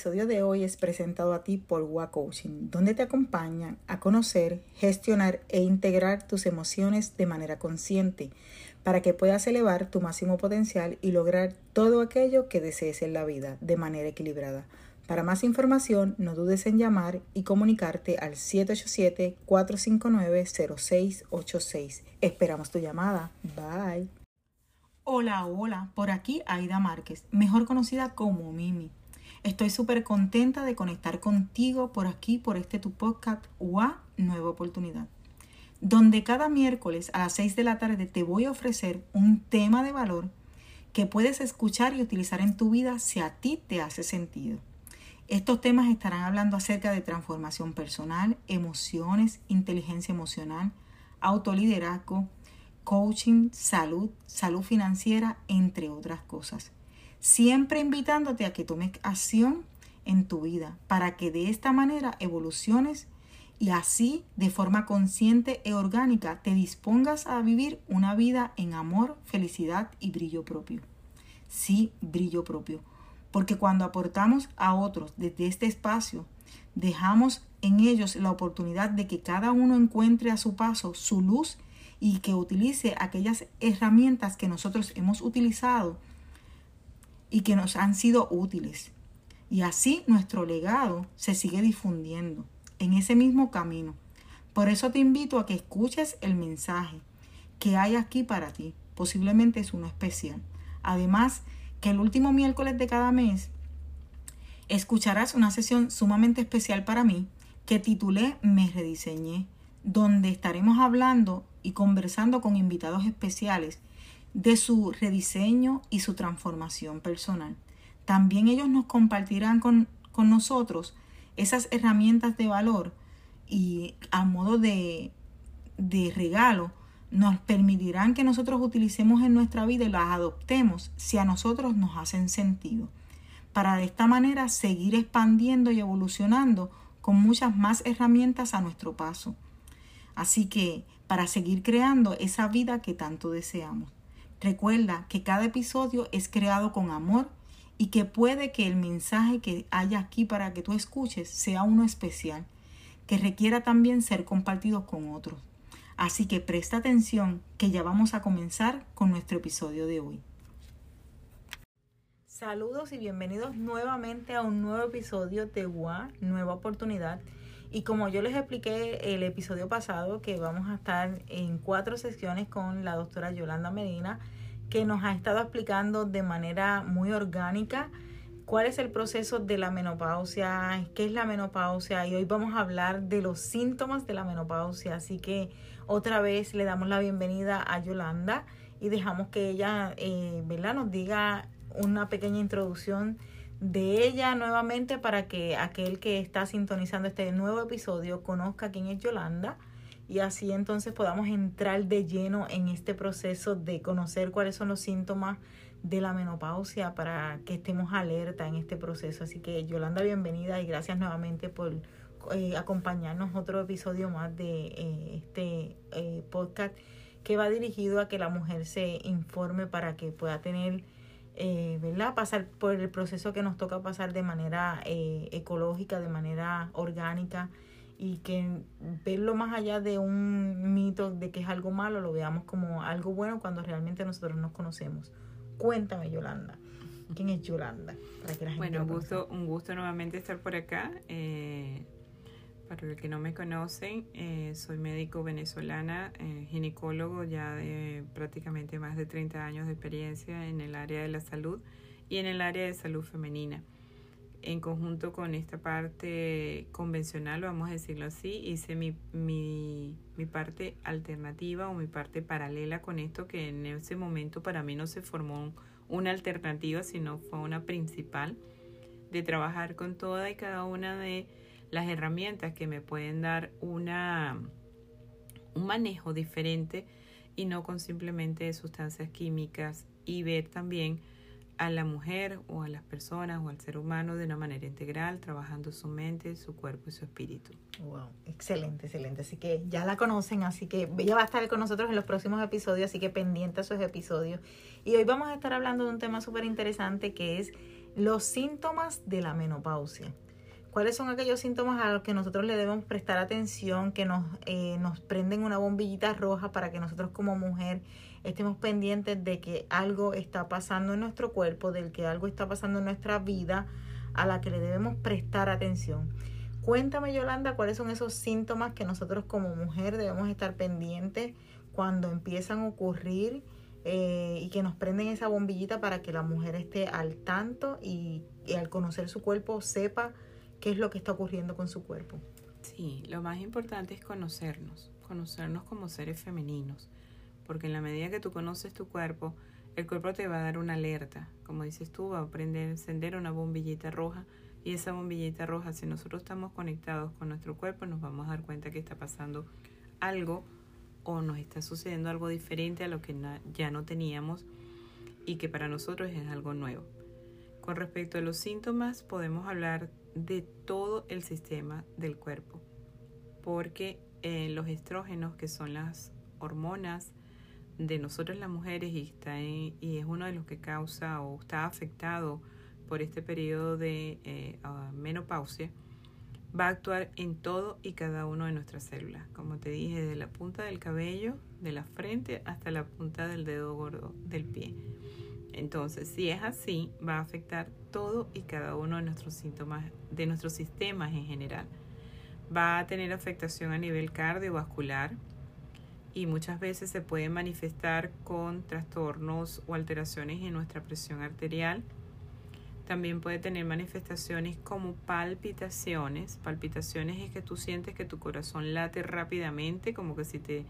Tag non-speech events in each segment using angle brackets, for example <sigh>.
El episodio de hoy es presentado a ti por WA Coaching, donde te acompañan a conocer, gestionar e integrar tus emociones de manera consciente para que puedas elevar tu máximo potencial y lograr todo aquello que desees en la vida de manera equilibrada. Para más información, no dudes en llamar y comunicarte al 787-459-0686. Esperamos tu llamada. Bye. Hola, hola, por aquí Aida Márquez, mejor conocida como Mimi. Estoy súper contenta de conectar contigo por aquí, por este tu podcast UA Nueva Oportunidad, donde cada miércoles a las 6 de la tarde te voy a ofrecer un tema de valor que puedes escuchar y utilizar en tu vida si a ti te hace sentido. Estos temas estarán hablando acerca de transformación personal, emociones, inteligencia emocional, autoliderazgo, coaching, salud, salud financiera, entre otras cosas siempre invitándote a que tomes acción en tu vida para que de esta manera evoluciones y así de forma consciente e orgánica te dispongas a vivir una vida en amor, felicidad y brillo propio. Sí, brillo propio. Porque cuando aportamos a otros desde este espacio, dejamos en ellos la oportunidad de que cada uno encuentre a su paso su luz y que utilice aquellas herramientas que nosotros hemos utilizado y que nos han sido útiles. Y así nuestro legado se sigue difundiendo en ese mismo camino. Por eso te invito a que escuches el mensaje que hay aquí para ti. Posiblemente es uno especial. Además, que el último miércoles de cada mes escucharás una sesión sumamente especial para mí que titulé Me rediseñé, donde estaremos hablando y conversando con invitados especiales de su rediseño y su transformación personal. También ellos nos compartirán con, nosotros esas herramientas de valor y a modo de, de regalo nos permitirán que nosotros utilicemos en nuestra vida y las adoptemos si a nosotros nos hacen sentido. Para de esta manera seguir expandiendo y evolucionando con muchas más herramientas a nuestro paso. Así que para seguir creando esa vida que tanto deseamos. Recuerda que cada episodio es creado con amor y que puede que el mensaje que haya aquí para que tú escuches sea uno especial, que requiera también ser compartido con otros. Así que presta atención que ya vamos a comenzar con nuestro episodio de hoy. Saludos y bienvenidos nuevamente a un nuevo episodio de WA, Nueva Oportunidad. Y como yo les expliqué el episodio pasado, que vamos a estar en cuatro sesiones con la doctora Yolanda Medina, que nos ha estado explicando de manera muy orgánica cuál es el proceso de la menopausia, qué es la menopausia y hoy vamos a hablar de los síntomas de la menopausia. Así que otra vez le damos la bienvenida a Yolanda y dejamos que ella eh, nos diga una pequeña introducción de ella nuevamente para que aquel que está sintonizando este nuevo episodio conozca quién es Yolanda y así entonces podamos entrar de lleno en este proceso de conocer cuáles son los síntomas de la menopausia para que estemos alerta en este proceso. Así que Yolanda, bienvenida y gracias nuevamente por eh, acompañarnos otro episodio más de eh, este eh, podcast que va dirigido a que la mujer se informe para que pueda tener eh, ¿verdad? Pasar por el proceso que nos toca pasar de manera eh, ecológica, de manera orgánica y que verlo más allá de un mito de que es algo malo, lo veamos como algo bueno cuando realmente nosotros nos conocemos. Cuéntame, Yolanda. ¿Quién es Yolanda? bueno, un gusto, un gusto nuevamente estar por acá. Eh, para los que no me conocen, eh, soy médico venezolana, eh, ginecólogo ya de prácticamente más de 30 años de experiencia en el área de la salud y en el área de salud femenina. En conjunto con esta parte convencional, vamos a decirlo así, hice mi, mi, mi parte alternativa o mi parte paralela con esto que en ese momento para mí no se formó una alternativa, sino fue una principal de trabajar con toda y cada una de las herramientas que me pueden dar una, un manejo diferente y no con simplemente sustancias químicas y ver también a la mujer o a las personas o al ser humano de una manera integral, trabajando su mente, su cuerpo y su espíritu. Wow, excelente, excelente. Así que ya la conocen, así que ella va a estar con nosotros en los próximos episodios, así que pendiente a esos episodios. Y hoy vamos a estar hablando de un tema súper interesante que es Los síntomas de la menopausia. ¿Cuáles son aquellos síntomas a los que nosotros le debemos prestar atención, que nos, eh, nos prenden una bombillita roja para que nosotros como mujer estemos pendientes de que algo está pasando en nuestro cuerpo, del que algo está pasando en nuestra vida, a la que le debemos prestar atención? Cuéntame, Yolanda, cuáles son esos síntomas que nosotros como mujer debemos estar pendientes cuando empiezan a ocurrir eh, y que nos prenden esa bombillita para que la mujer esté al tanto y, y al conocer su cuerpo sepa qué es lo que está ocurriendo con su cuerpo. Sí, lo más importante es conocernos, conocernos como seres femeninos, porque en la medida que tú conoces tu cuerpo, el cuerpo te va a dar una alerta, como dices tú, va a prender, encender una bombillita roja y esa bombillita roja, si nosotros estamos conectados con nuestro cuerpo, nos vamos a dar cuenta que está pasando algo o nos está sucediendo algo diferente a lo que ya no teníamos y que para nosotros es algo nuevo. Con respecto a los síntomas, podemos hablar de todo el sistema del cuerpo, porque eh, los estrógenos, que son las hormonas de nosotros las mujeres y, está y es uno de los que causa o está afectado por este periodo de eh, ah, menopausia, va a actuar en todo y cada uno de nuestras células. Como te dije, desde la punta del cabello, de la frente hasta la punta del dedo gordo del pie. Entonces, si es así, va a afectar todo y cada uno de nuestros síntomas, de nuestros sistemas en general. Va a tener afectación a nivel cardiovascular y muchas veces se puede manifestar con trastornos o alteraciones en nuestra presión arterial. También puede tener manifestaciones como palpitaciones. Palpitaciones es que tú sientes que tu corazón late rápidamente, como que si te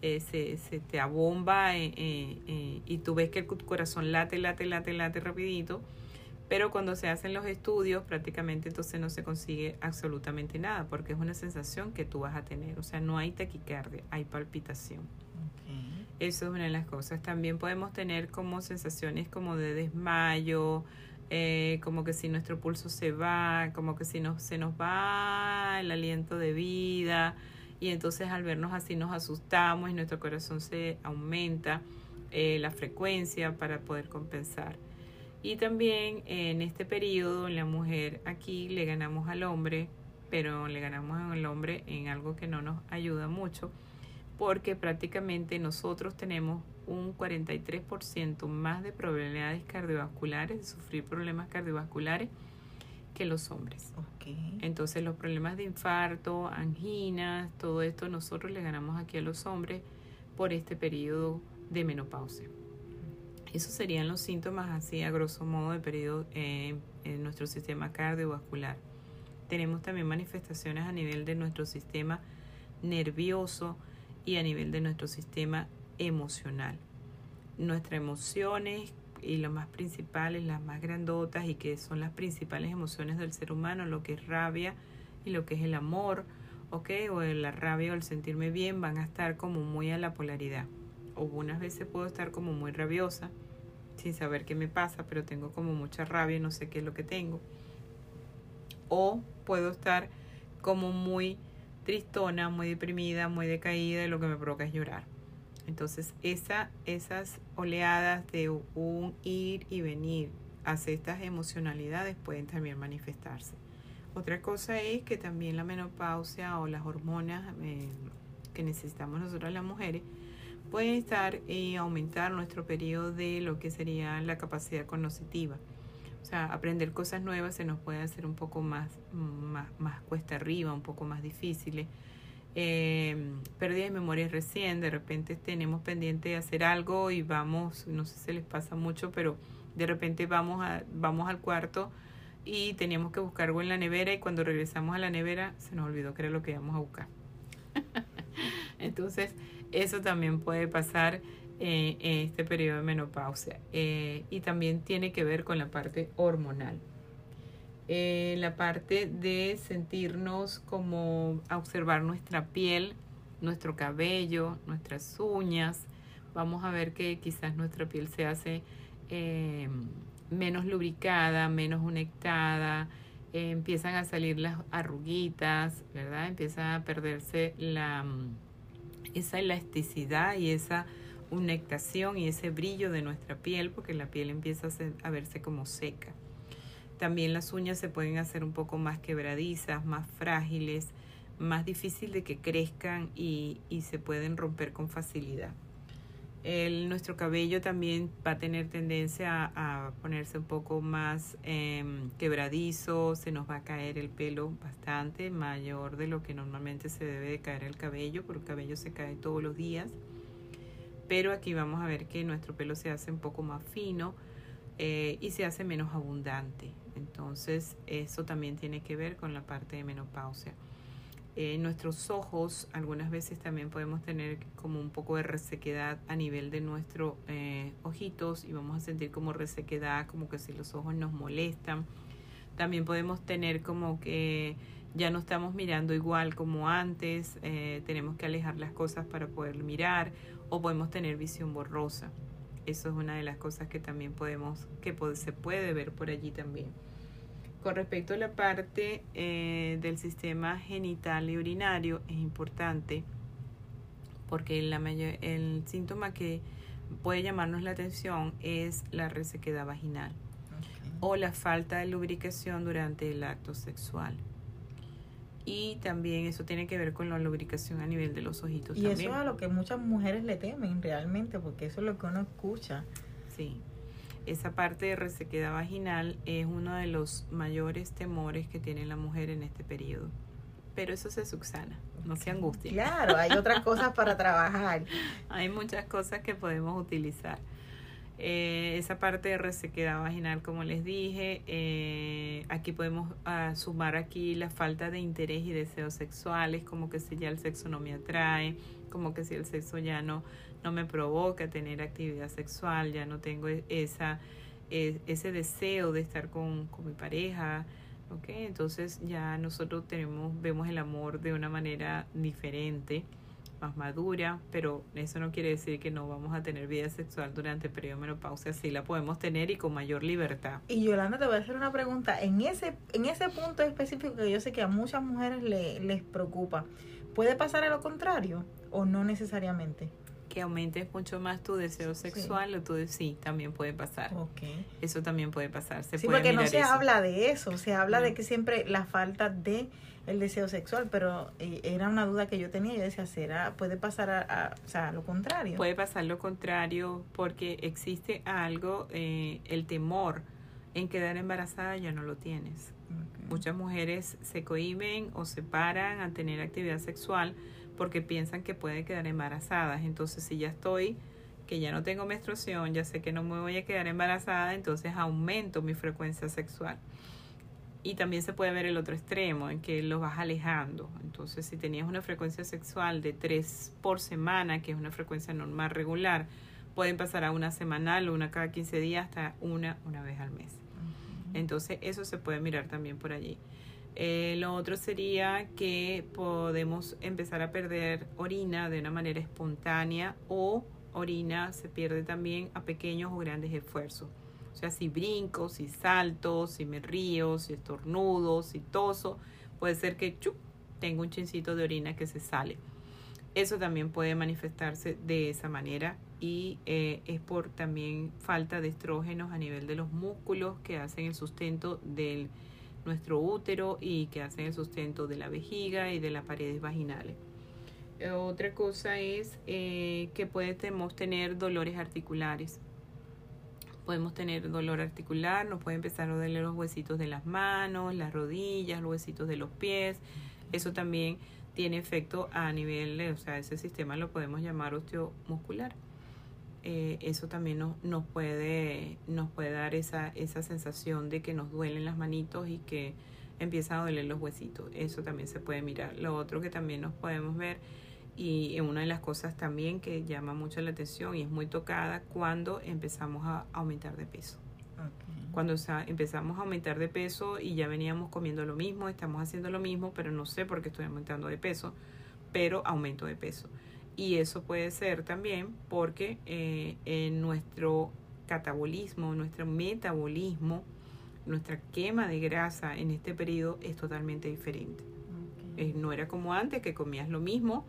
eh, se, te abomba eh, eh, y tú ves que el corazón late, late, late, late rapidito, pero cuando se hacen los estudios prácticamente entonces no se consigue absolutamente nada porque es una sensación que tú vas a tener, o sea, no hay taquicardia, hay palpitación. Eso es una de las cosas. También podemos tener como sensaciones como de desmayo, como que si nuestro pulso se va, como que si no, se nos va el aliento de vida, y entonces al vernos así nos asustamos y nuestro corazón se aumenta eh, la frecuencia para poder compensar. Y también en este periodo la mujer aquí le ganamos al hombre, pero le ganamos al hombre en algo que no nos ayuda mucho, porque prácticamente nosotros tenemos un 43% más de probabilidades cardiovasculares, de sufrir problemas cardiovasculares que los hombres. Entonces los problemas de infarto, anginas, todo esto nosotros le ganamos aquí a los hombres por este periodo de menopausia. Esos serían los síntomas así a grosso modo de periodo eh, en nuestro sistema cardiovascular. Tenemos también manifestaciones a nivel de nuestro sistema nervioso y a nivel de nuestro sistema emocional. Nuestras emociones y las más principales, las más grandotas y que son las principales emociones del ser humano, lo que es rabia y lo que es el amor, ¿ok? O la rabia o el sentirme bien van a estar como muy a la polaridad. O unas veces puedo estar como muy rabiosa sin saber qué me pasa, pero tengo como mucha rabia y no sé qué es lo que tengo. O puedo estar como muy tristona, muy deprimida, muy decaída y lo que me provoca es llorar. Entonces, esa, esas oleadas de un ir y venir hacia estas emocionalidades pueden también manifestarse. Otra cosa es que también la menopausia o las hormonas eh, que necesitamos nosotros las mujeres pueden estar y aumentar nuestro periodo de lo que sería la capacidad cognitiva. O sea, aprender cosas nuevas se nos puede hacer un poco más, más, más cuesta arriba, un poco más difíciles eh, pérdida de memoria recién, de repente tenemos pendiente de hacer algo y vamos, no sé si se les pasa mucho, pero de repente vamos, a, vamos al cuarto y teníamos que buscar algo en la nevera y cuando regresamos a la nevera se nos olvidó que era lo que íbamos a buscar. <laughs> Entonces, eso también puede pasar eh, en este periodo de menopausia eh, y también tiene que ver con la parte hormonal. Eh, la parte de sentirnos como observar nuestra piel, nuestro cabello, nuestras uñas. Vamos a ver que quizás nuestra piel se hace eh, menos lubricada, menos humectada, eh, empiezan a salir las arruguitas, ¿verdad? Empieza a perderse la, esa elasticidad y esa humectación y ese brillo de nuestra piel porque la piel empieza a verse como seca. También las uñas se pueden hacer un poco más quebradizas, más frágiles, más difícil de que crezcan y, y se pueden romper con facilidad. El, nuestro cabello también va a tener tendencia a, ponerse un poco más em, quebradizo, se nos va a caer el pelo bastante mayor de lo que normalmente se debe de caer el cabello, porque el cabello se cae todos los días. Pero aquí vamos a ver que nuestro pelo se hace un poco más fino eh, y se hace menos abundante. Entonces eso también tiene que ver con la parte de menopausia. Eh, nuestros ojos algunas veces también podemos tener como un poco de resequedad a nivel de nuestros eh, ojitos y vamos a sentir como resequedad, como que si los ojos nos molestan. También podemos tener como que ya no estamos mirando igual como antes, eh, tenemos que alejar las cosas para poder mirar o podemos tener visión borrosa. Eso es una de las cosas que también podemos, que se puede ver por allí también. Con respecto a la parte eh, del sistema genital y urinario, es importante porque la el síntoma que puede llamarnos la atención es la resequedad vaginal o la falta de lubricación durante el acto sexual. Y también eso tiene que ver con la lubricación a nivel de los ojitos. Y eso es a lo que muchas mujeres le temen realmente, porque eso es lo que uno escucha. Sí esa parte de resequedad vaginal es uno de los mayores temores que tiene la mujer en este periodo. Pero eso se subsana, no se angustien. Claro, hay otras cosas para <laughs> trabajar. Hay muchas cosas que podemos utilizar. Eh, esa parte de resequedad vaginal, como les dije, eh, aquí podemos ah, sumar aquí la falta de interés y deseos sexuales, como que si ya el sexo no me atrae, como que si el sexo ya no, no me provoca tener actividad sexual, ya no tengo e, esa, e, ese deseo de estar con, con mi pareja, ¿ok? Entonces ya nosotros tenemos, vemos el amor de una manera diferente, más madura, pero eso no quiere decir que no vamos a tener vida sexual durante el periodo de menopausia, sí la podemos tener y con mayor libertad. Y Yolanda, te voy a hacer una pregunta, en ese, en ese punto específico que yo sé que a muchas mujeres le, les preocupa, ¿puede pasar a lo contrario o no necesariamente? Que aumentes mucho más tu deseo sexual o tu sí, también puede pasar. Okay. Eso también puede pasar. sí, porque no se habla de eso, se habla de que siempre la falta de el deseo sexual, pero eh, era una duda que yo tenía, yo decía, ¿será, puede pasar a, o sea, lo contrario? Puede pasar lo contrario porque existe algo, eh, el temor en quedar embarazada ya no lo tienes. Muchas mujeres se cohiben o se paran a tener actividad sexual porque piensan que pueden quedar embarazadas. Entonces, si ya estoy, que ya no tengo menstruación, ya sé que no me voy a quedar embarazada, entonces aumento mi frecuencia sexual. Y también se puede ver el otro extremo, en que lo vas alejando. Entonces, si tenías una frecuencia sexual de tres por semana, que es una frecuencia normal regular, pueden pasar a una semanal o una cada 15 días hasta una una vez al mes. Entonces, eso se puede mirar también por allí. Eh, lo otro sería que podemos empezar a perder orina de una manera espontánea o orina se pierde también a pequeños o grandes esfuerzos. O sea, si brinco, si salto, si me río, si estornudo, si toso, puede ser que tengo un chincito de orina que se sale. Eso también puede manifestarse de esa manera y eh, es por también falta de estrógenos a nivel de los músculos que hacen el sustento del nuestro útero y que hacen el sustento de la vejiga y de las paredes vaginales. Eh, otra cosa es eh, que podemos tener dolores articulares. Podemos tener dolor articular, nos puede empezar a doler los huesitos de las manos, las rodillas, los huesitos de los pies. Eso también tiene efecto a nivel, o sea, ese sistema lo podemos llamar osteomuscular. Eh, eso también nos, nos, puede, nos puede dar esa, esa sensación de que nos duelen las manitos y que empiezan a doler los huesitos. Eso también se puede mirar. Lo otro que también nos podemos ver y una de las cosas también que llama mucho la atención y es muy tocada cuando empezamos a aumentar de peso. Cuando empezamos a aumentar de peso y ya veníamos comiendo lo mismo, estamos haciendo lo mismo, pero no sé por qué estoy aumentando de peso, pero aumento de peso. Y eso puede ser también porque eh, en nuestro catabolismo, nuestro metabolismo, nuestra quema de grasa en este periodo es totalmente diferente. No era como antes que comías lo mismo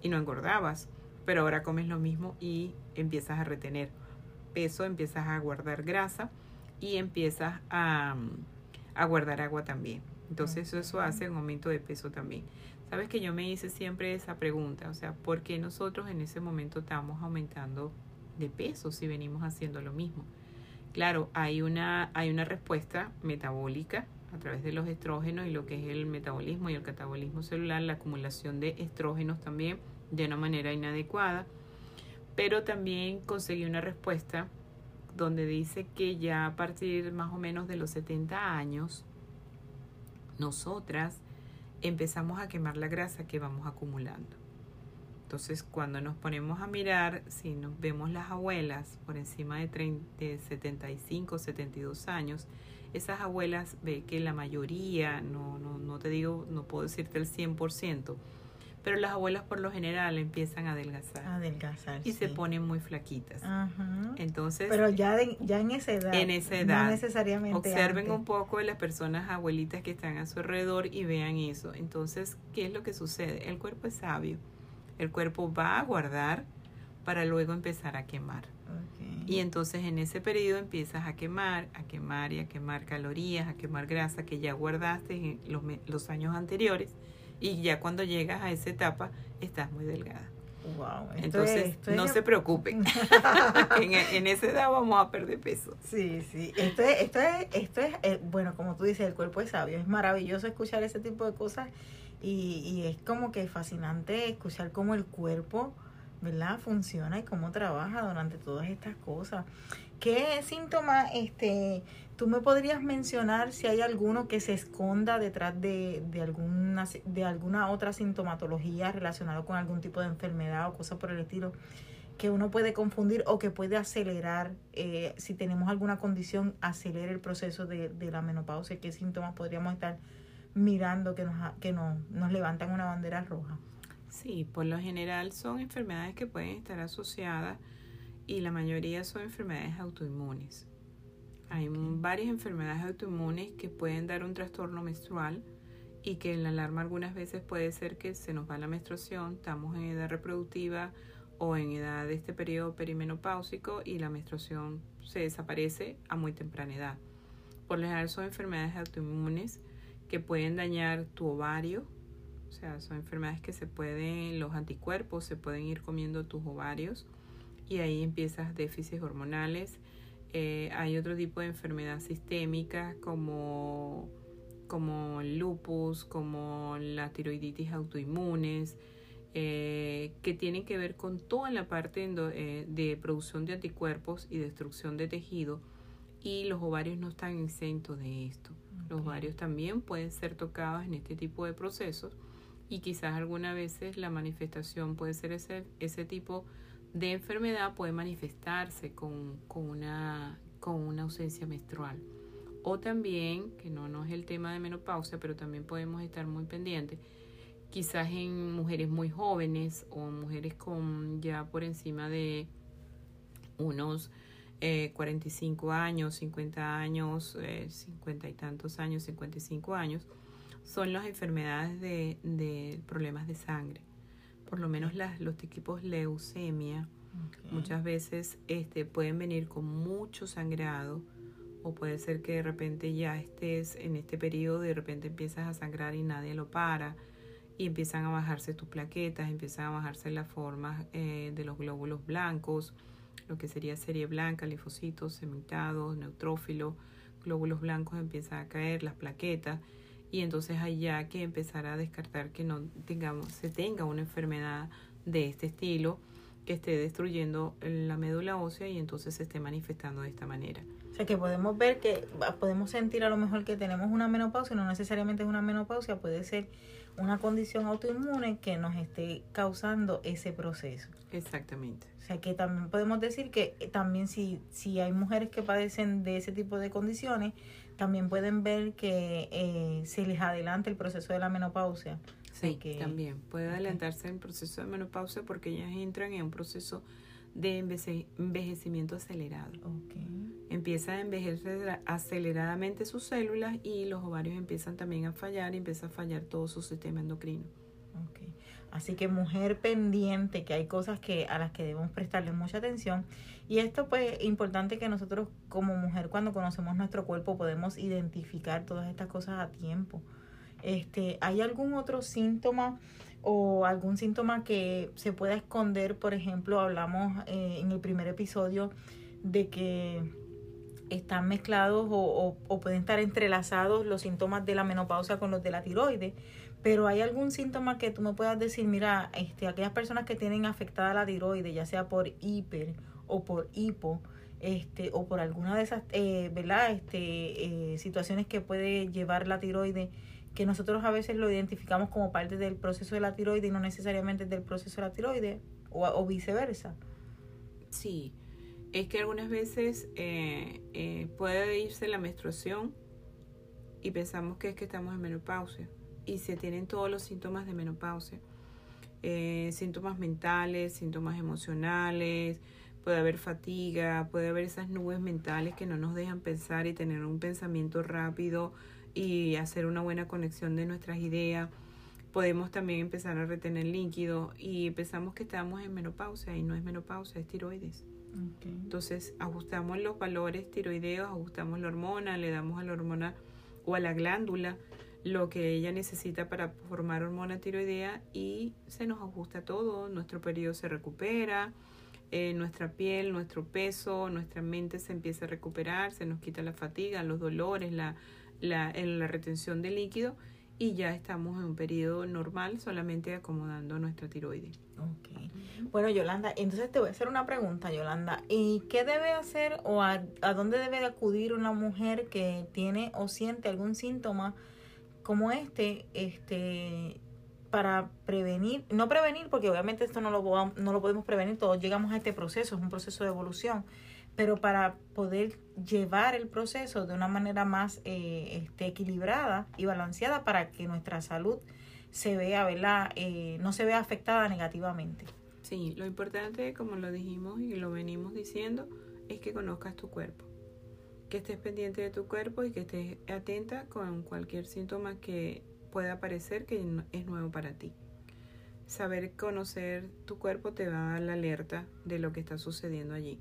y no engordabas, pero ahora comes lo mismo y empiezas a retener peso, empiezas a guardar grasa y empiezas a, a guardar agua también. Entonces eso hace un aumento de peso también. Sabes que yo me hice siempre esa pregunta, o sea, ¿por qué nosotros en ese momento estamos aumentando de peso si venimos haciendo lo mismo? Claro, hay una, hay una respuesta metabólica a través de los estrógenos y lo que es el metabolismo y el catabolismo celular, la acumulación de estrógenos también de una manera inadecuada. Pero también conseguí una respuesta donde dice que ya a partir más o menos de los 70 años, nosotras empezamos a quemar la grasa que vamos acumulando. Entonces, cuando nos ponemos a mirar, si nos vemos las abuelas por encima de, 30, de 75, 72 años, esas abuelas ve que la mayoría, no, no, no te digo, no puedo decirte el 100%, pero las abuelas por lo general empiezan a adelgazar. Adelgazar. Y se ponen muy flaquitas. Ajá. Entonces. Pero ya, ya en esa edad. En esa edad. No necesariamente. Observen un poco de las personas abuelitas que están a su alrededor y vean eso. Entonces, ¿qué es lo que sucede? El cuerpo es sabio. El cuerpo va a guardar para luego empezar a quemar. Y entonces en ese periodo empiezas a quemar, a quemar y a quemar calorías, a quemar grasa que ya guardaste en los, los años anteriores y ya cuando llegas a esa etapa estás muy delgada. Wow, Entonces, no se preocupen. <laughs> <laughs> en, en, esa edad vamos a perder peso. Sí, sí. Esto es, esto es, esto es eh, bueno, como tú dices, el cuerpo es sabio. Es maravilloso escuchar ese tipo de cosas y, y es como que fascinante escuchar cómo el cuerpo, ¿verdad? Funciona y cómo trabaja durante todas estas cosas. ¿Qué síntomas este, tú me podrías mencionar si hay alguno que se esconda detrás de, de, alguna, de alguna otra sintomatología relacionada con algún tipo de enfermedad o cosas por el estilo que uno puede confundir o que puede acelerar, eh, si tenemos alguna condición, acelera el proceso de, de la menopausia? ¿Qué síntomas podríamos estar mirando que, nos, que nos, nos levantan una bandera roja? Sí, por lo general son enfermedades que pueden estar asociadas y la mayoría son enfermedades autoinmunes. Hay varias enfermedades autoinmunes que pueden dar un trastorno menstrual y que en la alarma algunas veces puede ser que se nos va la menstruación, estamos en edad reproductiva o en edad de este periodo perimenopáusico y la menstruación se desaparece a muy temprana edad. Por lo general son enfermedades autoinmunes que pueden dañar tu ovario, o sea, son enfermedades que se pueden, los anticuerpos se pueden ir comiendo tus ovarios y ahí empiezas déficits hormonales. Eh, hay otro tipo de enfermedad sistémica como, como el lupus, como la tiroiditis autoinmunes, eh, que tienen que ver con toda la parte eh, de producción de anticuerpos y destrucción de tejido y los ovarios no están exentos de esto. Los ovarios también pueden ser tocados en este tipo de procesos y quizás algunas veces la manifestación puede ser ese, ese tipo de de enfermedad puede manifestarse con, una, con una ausencia menstrual. O también, que no, no es el tema de menopausia, pero también podemos estar muy pendientes, quizás en mujeres muy jóvenes o mujeres con ya por encima de unos 45 eh, años, 50 años, 50 eh, y tantos años, 55 años, son las enfermedades de, de problemas de sangre por lo menos las, los tipos leucemia, muchas veces este, pueden venir con mucho sangrado o puede ser que de repente ya estés en este periodo, de repente empiezas a sangrar y nadie lo para y empiezan a bajarse tus plaquetas, empiezan a bajarse las formas eh, de los glóbulos blancos, lo que sería serie blanca, linfocitos, semitados, neutrófilos, glóbulos blancos empiezan a caer, las plaquetas y entonces ya que empezar a descartar que no tengamos, se tenga una enfermedad de este estilo que esté destruyendo la médula ósea y entonces se esté manifestando de esta manera. O sea que podemos ver que podemos sentir a lo mejor que tenemos una menopausia, no necesariamente es una menopausia, puede ser una condición autoinmune que nos esté causando ese proceso. Exactamente. O sea que también podemos decir que también si, si hay mujeres que padecen de ese tipo de condiciones, también pueden ver que eh, se les adelanta el proceso de la menopausia. Sí, que, también puede adelantarse el proceso de menopausia porque ellas entran en un proceso de envejecimiento acelerado. Okay. Empieza a envejecer aceleradamente sus células y los ovarios empiezan también a fallar y empieza a fallar todo su sistema endocrino. Okay. Así que mujer pendiente, que hay cosas que a las que debemos prestarle mucha atención. Y esto pues es importante que nosotros como mujer cuando conocemos nuestro cuerpo podemos identificar todas estas cosas a tiempo. Este, ¿hay algún otro síntoma o algún síntoma que se pueda esconder? Por ejemplo, hablamos eh, en el primer episodio de que están mezclados o, o, pueden estar entrelazados los síntomas de la menopausia con los de la tiroides. Pero hay algún síntoma que tú me puedas decir, mira, este, aquellas personas que tienen afectada la tiroides, ya sea por hiper o por hipo, este, o por alguna de esas, eh, ¿verdad? Este, eh, situaciones que puede llevar la tiroides, que nosotros a veces lo identificamos como parte del proceso de la tiroides y no necesariamente del proceso de la tiroides, o, o viceversa. Sí, es que algunas veces eh, eh, puede irse la menstruación y pensamos que es que estamos en menopausia y se tienen todos los síntomas de menopausia. Eh, síntomas mentales, síntomas emocionales, puede haber fatiga, puede haber esas nubes mentales que no nos dejan pensar y tener un pensamiento rápido y hacer una buena conexión de nuestras ideas. Podemos también empezar a retener líquido y pensamos que estamos en menopausia y no es menopausia, es tiroides. Entonces ajustamos los valores tiroideos, ajustamos la hormona, le damos a la hormona o a la glándula lo que ella necesita para formar hormona tiroidea y se nos ajusta todo, nuestro periodo se recupera, eh, nuestra piel, nuestro peso, nuestra mente se empieza a recuperar, se nos quita la fatiga, los dolores, la, la, la retención de líquido y ya estamos en un periodo normal solamente acomodando nuestra tiroides. Okay. Bueno, Yolanda, entonces te voy a hacer una pregunta, Yolanda. ¿Y qué debe hacer o a, dónde debe de acudir una mujer que tiene o siente algún síntoma como este, este, para prevenir, no prevenir, porque obviamente esto no lo, no lo podemos prevenir, todos llegamos a este proceso, es un proceso de evolución, pero para poder llevar el proceso de una manera más eh, este, equilibrada y balanceada para que nuestra salud se vea, ¿verdad? Eh, no se vea afectada negativamente. Sí, lo importante, como lo dijimos y lo venimos diciendo, es que conozcas tu cuerpo, que estés pendiente de tu cuerpo y que estés atenta con cualquier síntoma que pueda aparecer que es nuevo para ti. Saber conocer tu cuerpo te va a dar la alerta de lo que está sucediendo allí.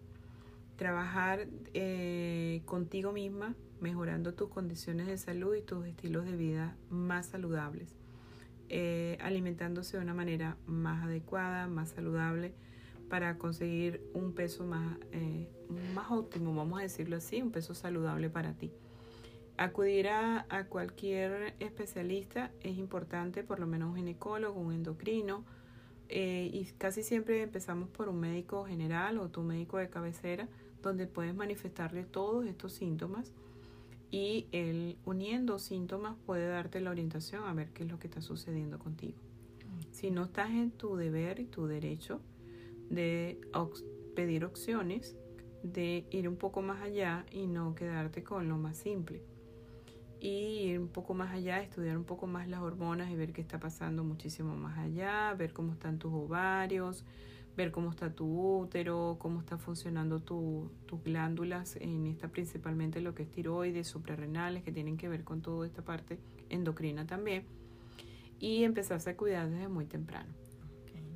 Trabajar eh, contigo misma, mejorando tus condiciones de salud y tus estilos de vida más saludables eh, alimentándose de una manera más adecuada, más saludable, para conseguir un peso más, eh, más óptimo, vamos a decirlo así, un peso saludable para ti. Acudir a, cualquier especialista es importante, por lo menos un ginecólogo, un endocrino, eh, y casi siempre empezamos por un médico general o tu médico de cabecera, donde puedes manifestarle todos estos síntomas y el uniendo síntomas puede darte la orientación a ver qué es lo que está sucediendo contigo. Si no estás en tu deber y tu derecho de pedir opciones, de ir un poco más allá y no quedarte con lo más simple. Y ir un poco más allá, estudiar un poco más las hormonas y ver qué está pasando muchísimo más allá, ver cómo están tus ovarios, ver cómo está tu útero, cómo está funcionando tus glándulas, en esta principalmente lo que es tiroides, suprarrenales, que tienen que ver con toda esta parte endocrina también, y empezarse a cuidar desde muy temprano.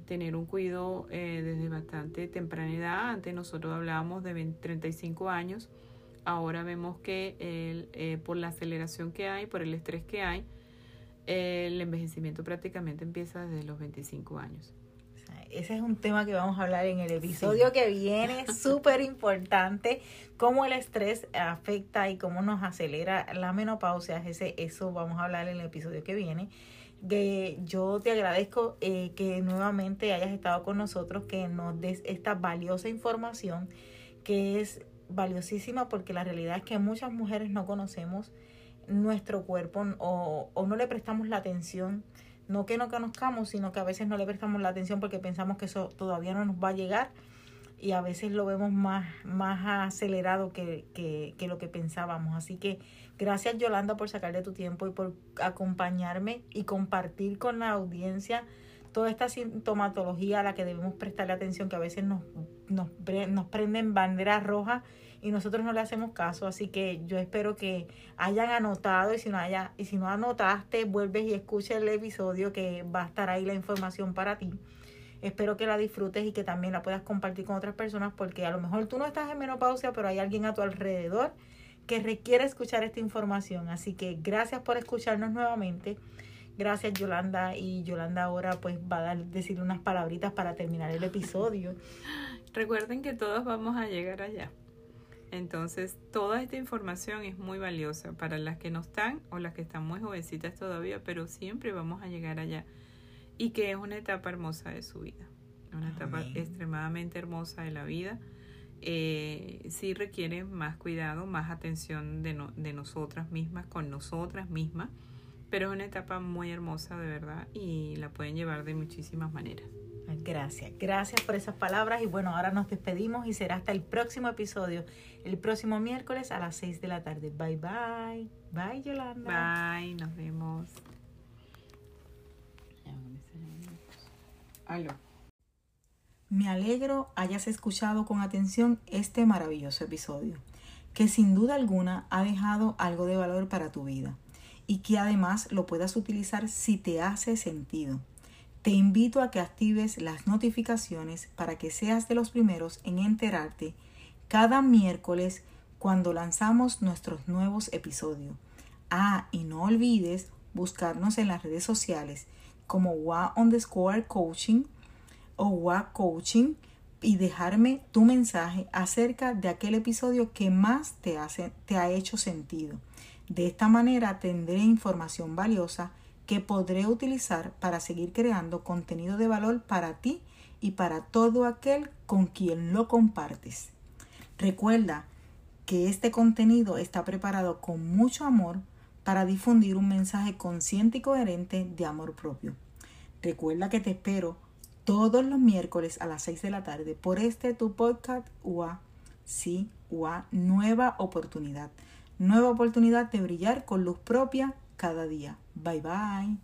Tener un cuidado eh, desde bastante temprana edad, antes nosotros hablábamos de 35 años, ahora vemos que eh, por la aceleración que hay, por el estrés que hay, el envejecimiento prácticamente empieza desde los 25 años ese es un tema que vamos a hablar en el episodio que viene, <laughs> súper importante, cómo el estrés afecta y cómo nos acelera la menopausia, ese, eso vamos a hablar en el episodio que viene. Que yo te agradezco eh, que nuevamente hayas estado con nosotros, que nos des esta valiosa información, que es valiosísima porque la realidad es que muchas mujeres no conocemos nuestro cuerpo o, o no le prestamos la atención no que no conozcamos, sino que a veces no le prestamos la atención porque pensamos que eso todavía no nos va a llegar y a veces lo vemos más, más acelerado que, que, que lo que pensábamos. Así que gracias Yolanda por sacarle tu tiempo y por acompañarme y compartir con la audiencia toda esta sintomatología a la que debemos prestarle atención, que a veces nos, nos, nos prenden banderas rojas y nosotros no le hacemos caso, así que yo espero que hayan anotado y si no haya y si no anotaste, vuelves y escucha el episodio que va a estar ahí la información para ti. Espero que la disfrutes y que también la puedas compartir con otras personas porque a lo mejor tú no estás en menopausia, pero hay alguien a tu alrededor que requiere escuchar esta información. Así que gracias por escucharnos nuevamente. Gracias Yolanda y Yolanda ahora pues va a dar, decir unas palabritas para terminar el episodio. Recuerden que todos vamos a llegar allá. Entonces, toda esta información es muy valiosa para las que no están o las que están muy jovencitas todavía, pero siempre vamos a llegar allá. Y que es una etapa hermosa de su vida, una etapa extremadamente hermosa de la vida. Eh, sí requiere más cuidado, más atención de, de nosotras mismas, con nosotras mismas, pero es una etapa muy hermosa de verdad y la pueden llevar de muchísimas maneras. Gracias, gracias por esas palabras y bueno, ahora nos despedimos y será hasta el próximo episodio, el próximo miércoles a las 6 de la tarde. Bye bye, bye Yolanda. Bye, nos vemos. Aló. Me alegro hayas escuchado con atención este maravilloso episodio, que sin duda alguna ha dejado algo de valor para tu vida y que además lo puedas utilizar si te hace sentido. Te invito a que actives las notificaciones para que seas de los primeros en enterarte cada miércoles cuando lanzamos nuestros nuevos episodios. Ah, y no olvides buscarnos en las redes sociales como WA underscore coaching o WA coaching y dejarme tu mensaje acerca de aquel episodio que más te, hace, te ha hecho sentido. De esta manera tendré información valiosa que podré utilizar para seguir creando contenido de valor para ti y para todo aquel con quien lo compartes. Recuerda que este contenido está preparado con mucho amor para difundir un mensaje consciente y coherente de amor propio. Recuerda que te espero todos los miércoles a las 6 de la tarde por este tu podcast UA. Sí, UA, nueva oportunidad. Nueva oportunidad de brillar con luz propia cada día. Bye bye.